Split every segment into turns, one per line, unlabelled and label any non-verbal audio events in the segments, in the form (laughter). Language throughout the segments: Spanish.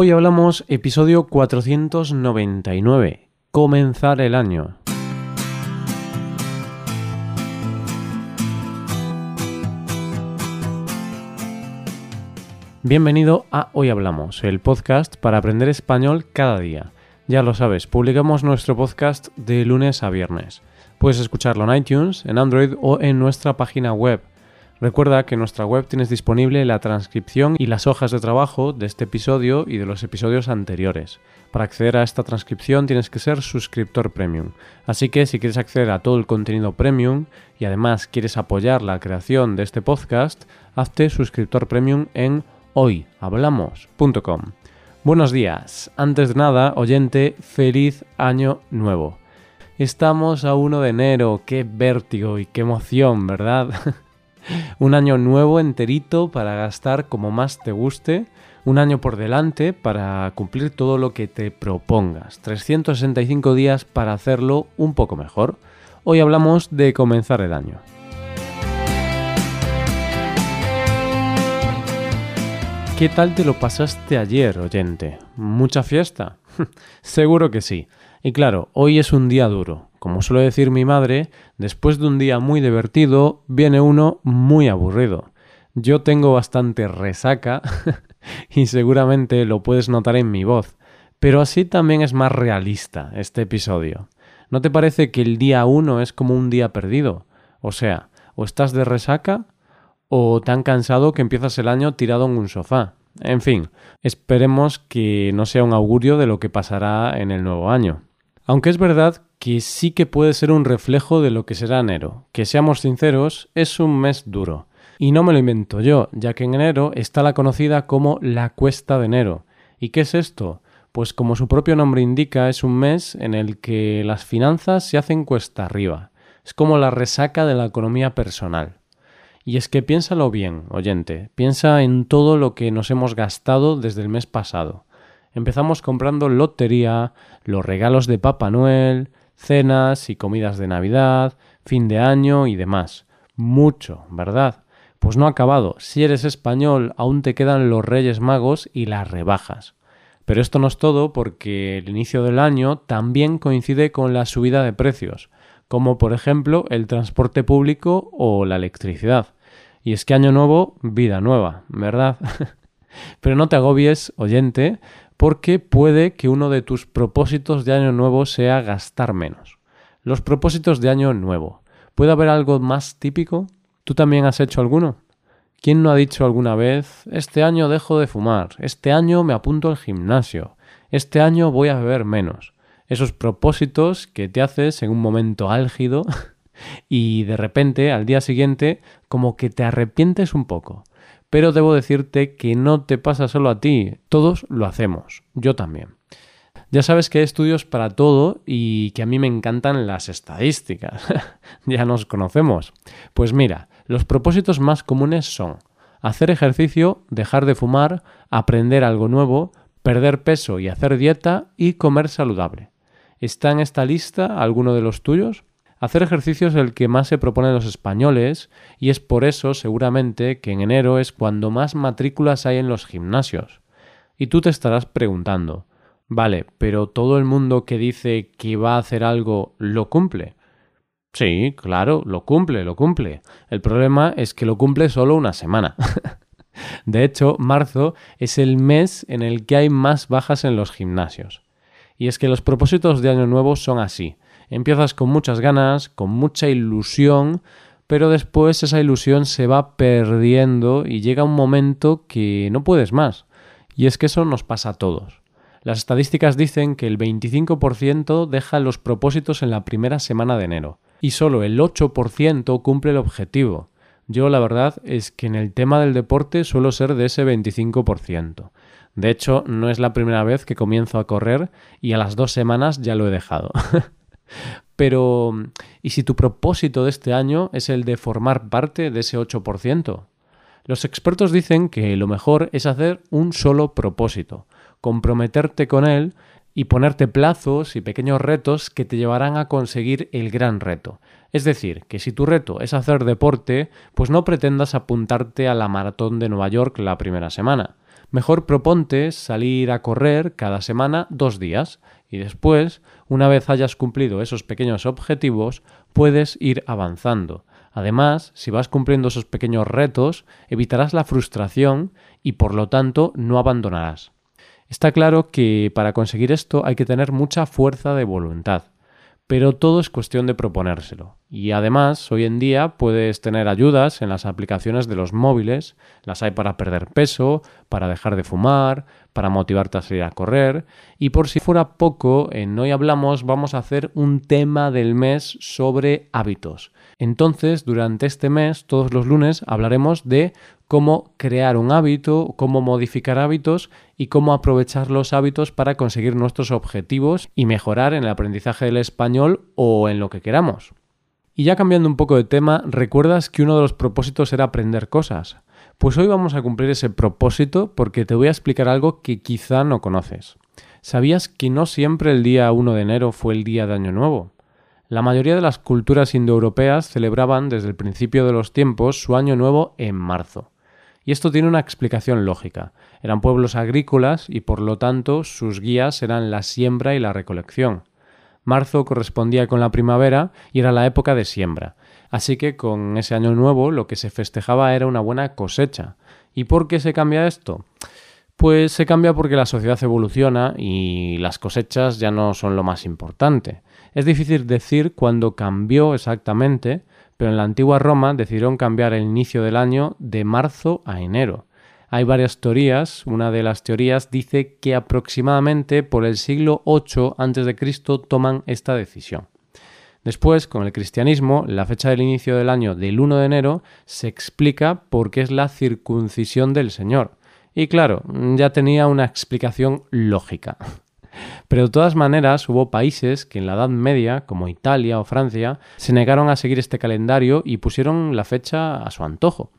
Hoy hablamos episodio 499, comenzar el año. Bienvenido a Hoy Hablamos, el podcast para aprender español cada día. Ya lo sabes, publicamos nuestro podcast de lunes a viernes. Puedes escucharlo en iTunes, en Android o en nuestra página web Recuerda que en nuestra web tienes disponible la transcripción y las hojas de trabajo de este episodio y de los episodios anteriores. Para acceder a esta transcripción tienes que ser suscriptor premium. Así que si quieres acceder a todo el contenido premium y además quieres apoyar la creación de este podcast, hazte suscriptor premium en hoyhablamos.com. Buenos días. Antes de nada, oyente, feliz año nuevo. Estamos a 1 de enero. Qué vértigo y qué emoción, ¿verdad? (laughs) un año nuevo enterito para gastar como más te guste, un año por delante para cumplir todo lo que te propongas, 365 días para hacerlo un poco mejor. Hoy hablamos de comenzar el año. ¿Qué tal te lo pasaste ayer, oyente? ¿Mucha fiesta? (laughs) Seguro que sí. Y claro, hoy es un día duro, como suele decir mi madre, después de un día muy divertido viene uno muy aburrido. Yo tengo bastante resaca (laughs) y seguramente lo puedes notar en mi voz, pero así también es más realista este episodio. ¿No te parece que el día uno es como un día perdido? O sea, o estás de resaca o tan cansado que empiezas el año tirado en un sofá. En fin, esperemos que no sea un augurio de lo que pasará en el nuevo año. Aunque es verdad que sí que puede ser un reflejo de lo que será enero. Que seamos sinceros, es un mes duro. Y no me lo invento yo, ya que en enero está la conocida como la cuesta de enero. ¿Y qué es esto? Pues como su propio nombre indica, es un mes en el que las finanzas se hacen cuesta arriba. Es como la resaca de la economía personal. Y es que piénsalo bien, oyente, piensa en todo lo que nos hemos gastado desde el mes pasado. Empezamos comprando lotería, los regalos de Papá Noel, cenas y comidas de Navidad, fin de año y demás. Mucho, ¿verdad? Pues no ha acabado. Si eres español, aún te quedan los Reyes Magos y las rebajas. Pero esto no es todo porque el inicio del año también coincide con la subida de precios, como por ejemplo el transporte público o la electricidad. Y es que año nuevo, vida nueva, ¿verdad? (laughs) Pero no te agobies, oyente, porque puede que uno de tus propósitos de año nuevo sea gastar menos. Los propósitos de año nuevo. ¿Puede haber algo más típico? ¿Tú también has hecho alguno? ¿Quién no ha dicho alguna vez, este año dejo de fumar, este año me apunto al gimnasio, este año voy a beber menos? Esos propósitos que te haces en un momento álgido (laughs) y de repente al día siguiente como que te arrepientes un poco. Pero debo decirte que no te pasa solo a ti, todos lo hacemos, yo también. Ya sabes que hay estudios para todo y que a mí me encantan las estadísticas. (laughs) ya nos conocemos. Pues mira, los propósitos más comunes son hacer ejercicio, dejar de fumar, aprender algo nuevo, perder peso y hacer dieta y comer saludable. ¿Está en esta lista alguno de los tuyos? Hacer ejercicio es el que más se proponen los españoles y es por eso seguramente que en enero es cuando más matrículas hay en los gimnasios. Y tú te estarás preguntando, vale, pero todo el mundo que dice que va a hacer algo lo cumple. Sí, claro, lo cumple, lo cumple. El problema es que lo cumple solo una semana. (laughs) de hecho, marzo es el mes en el que hay más bajas en los gimnasios. Y es que los propósitos de Año Nuevo son así. Empiezas con muchas ganas, con mucha ilusión, pero después esa ilusión se va perdiendo y llega un momento que no puedes más. Y es que eso nos pasa a todos. Las estadísticas dicen que el 25% deja los propósitos en la primera semana de enero y solo el 8% cumple el objetivo. Yo la verdad es que en el tema del deporte suelo ser de ese 25%. De hecho, no es la primera vez que comienzo a correr y a las dos semanas ya lo he dejado. (laughs) Pero, ¿y si tu propósito de este año es el de formar parte de ese 8%? Los expertos dicen que lo mejor es hacer un solo propósito, comprometerte con él y ponerte plazos y pequeños retos que te llevarán a conseguir el gran reto. Es decir, que si tu reto es hacer deporte, pues no pretendas apuntarte a la maratón de Nueva York la primera semana. Mejor proponte salir a correr cada semana dos días y después, una vez hayas cumplido esos pequeños objetivos, puedes ir avanzando. Además, si vas cumpliendo esos pequeños retos, evitarás la frustración y por lo tanto no abandonarás. Está claro que para conseguir esto hay que tener mucha fuerza de voluntad, pero todo es cuestión de proponérselo. Y además, hoy en día puedes tener ayudas en las aplicaciones de los móviles, las hay para perder peso, para dejar de fumar, para motivarte a salir a correr, y por si fuera poco, en Hoy Hablamos vamos a hacer un tema del mes sobre hábitos. Entonces, durante este mes, todos los lunes, hablaremos de cómo crear un hábito, cómo modificar hábitos y cómo aprovechar los hábitos para conseguir nuestros objetivos y mejorar en el aprendizaje del español o en lo que queramos. Y ya cambiando un poco de tema, ¿recuerdas que uno de los propósitos era aprender cosas? Pues hoy vamos a cumplir ese propósito porque te voy a explicar algo que quizá no conoces. ¿Sabías que no siempre el día 1 de enero fue el día de Año Nuevo? La mayoría de las culturas indoeuropeas celebraban desde el principio de los tiempos su Año Nuevo en marzo. Y esto tiene una explicación lógica. Eran pueblos agrícolas y por lo tanto sus guías eran la siembra y la recolección. Marzo correspondía con la primavera y era la época de siembra. Así que con ese año nuevo lo que se festejaba era una buena cosecha. ¿Y por qué se cambia esto? Pues se cambia porque la sociedad evoluciona y las cosechas ya no son lo más importante. Es difícil decir cuándo cambió exactamente, pero en la antigua Roma decidieron cambiar el inicio del año de marzo a enero. Hay varias teorías. Una de las teorías dice que aproximadamente por el siglo VIII a.C. toman esta decisión. Después, con el cristianismo, la fecha del inicio del año del 1 de enero se explica porque es la circuncisión del Señor. Y claro, ya tenía una explicación lógica. Pero de todas maneras hubo países que en la Edad Media, como Italia o Francia, se negaron a seguir este calendario y pusieron la fecha a su antojo.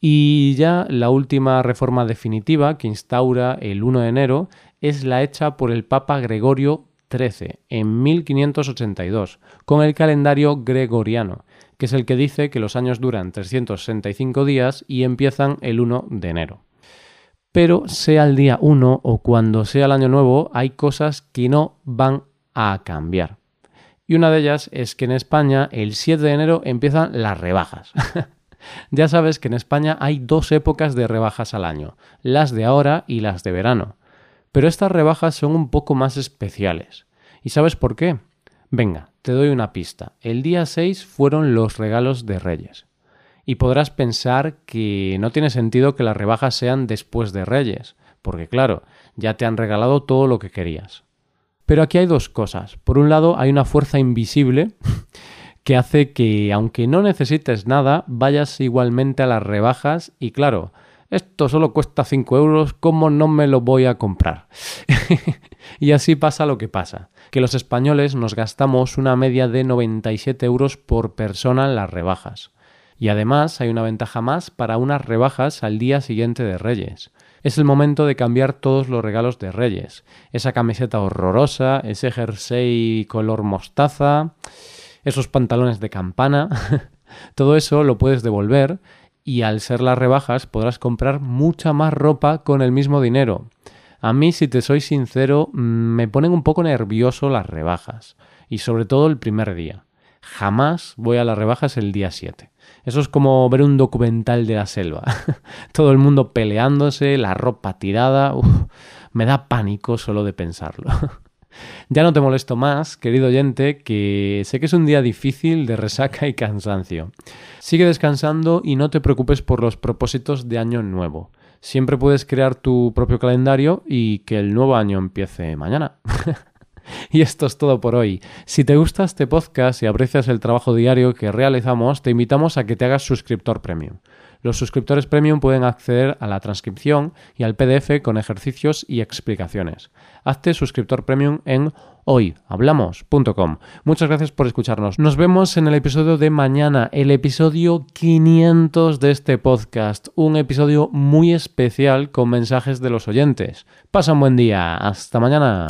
Y ya la última reforma definitiva que instaura el 1 de enero es la hecha por el Papa Gregorio XIII en 1582, con el calendario gregoriano, que es el que dice que los años duran 365 días y empiezan el 1 de enero pero sea el día 1 o cuando sea el año nuevo, hay cosas que no van a cambiar. Y una de ellas es que en España el 7 de enero empiezan las rebajas. (laughs) ya sabes que en España hay dos épocas de rebajas al año, las de ahora y las de verano. Pero estas rebajas son un poco más especiales. ¿Y sabes por qué? Venga, te doy una pista. El día 6 fueron los regalos de Reyes y podrás pensar que no tiene sentido que las rebajas sean después de Reyes, porque claro, ya te han regalado todo lo que querías. Pero aquí hay dos cosas. Por un lado, hay una fuerza invisible (laughs) que hace que, aunque no necesites nada, vayas igualmente a las rebajas y claro, esto solo cuesta 5 euros, ¿cómo no me lo voy a comprar? (laughs) y así pasa lo que pasa, que los españoles nos gastamos una media de 97 euros por persona en las rebajas. Y además hay una ventaja más para unas rebajas al día siguiente de Reyes. Es el momento de cambiar todos los regalos de Reyes. Esa camiseta horrorosa, ese jersey color mostaza, esos pantalones de campana. (laughs) Todo eso lo puedes devolver y al ser las rebajas podrás comprar mucha más ropa con el mismo dinero. A mí, si te soy sincero, mm, me ponen un poco nervioso las rebajas. Y sobre todo el primer día. Jamás voy a las rebajas el día 7. Eso es como ver un documental de la selva. (laughs) Todo el mundo peleándose, la ropa tirada. me da pánico solo de pensarlo. (laughs) ya no te molesto más, querido oyente, que sé que es un día difícil de resaca y cansancio. Sigue descansando y no te preocupes por los propósitos de año nuevo. Siempre puedes crear tu propio calendario y que el nuevo año empiece mañana. (laughs) (laughs) Y esto es todo por hoy. Si te gusta este podcast y aprecias el trabajo diario que realizamos, te invitamos a que te hagas suscriptor premium. Los suscriptores premium pueden acceder a la transcripción y al PDF con ejercicios y explicaciones. Hazte suscriptor premium en hoyhablamos.com. Muchas gracias por escucharnos. Nos vemos en el episodio de mañana, el episodio 500 de este podcast, un episodio muy especial con mensajes de los oyentes. Pasa un buen día. Hasta mañana.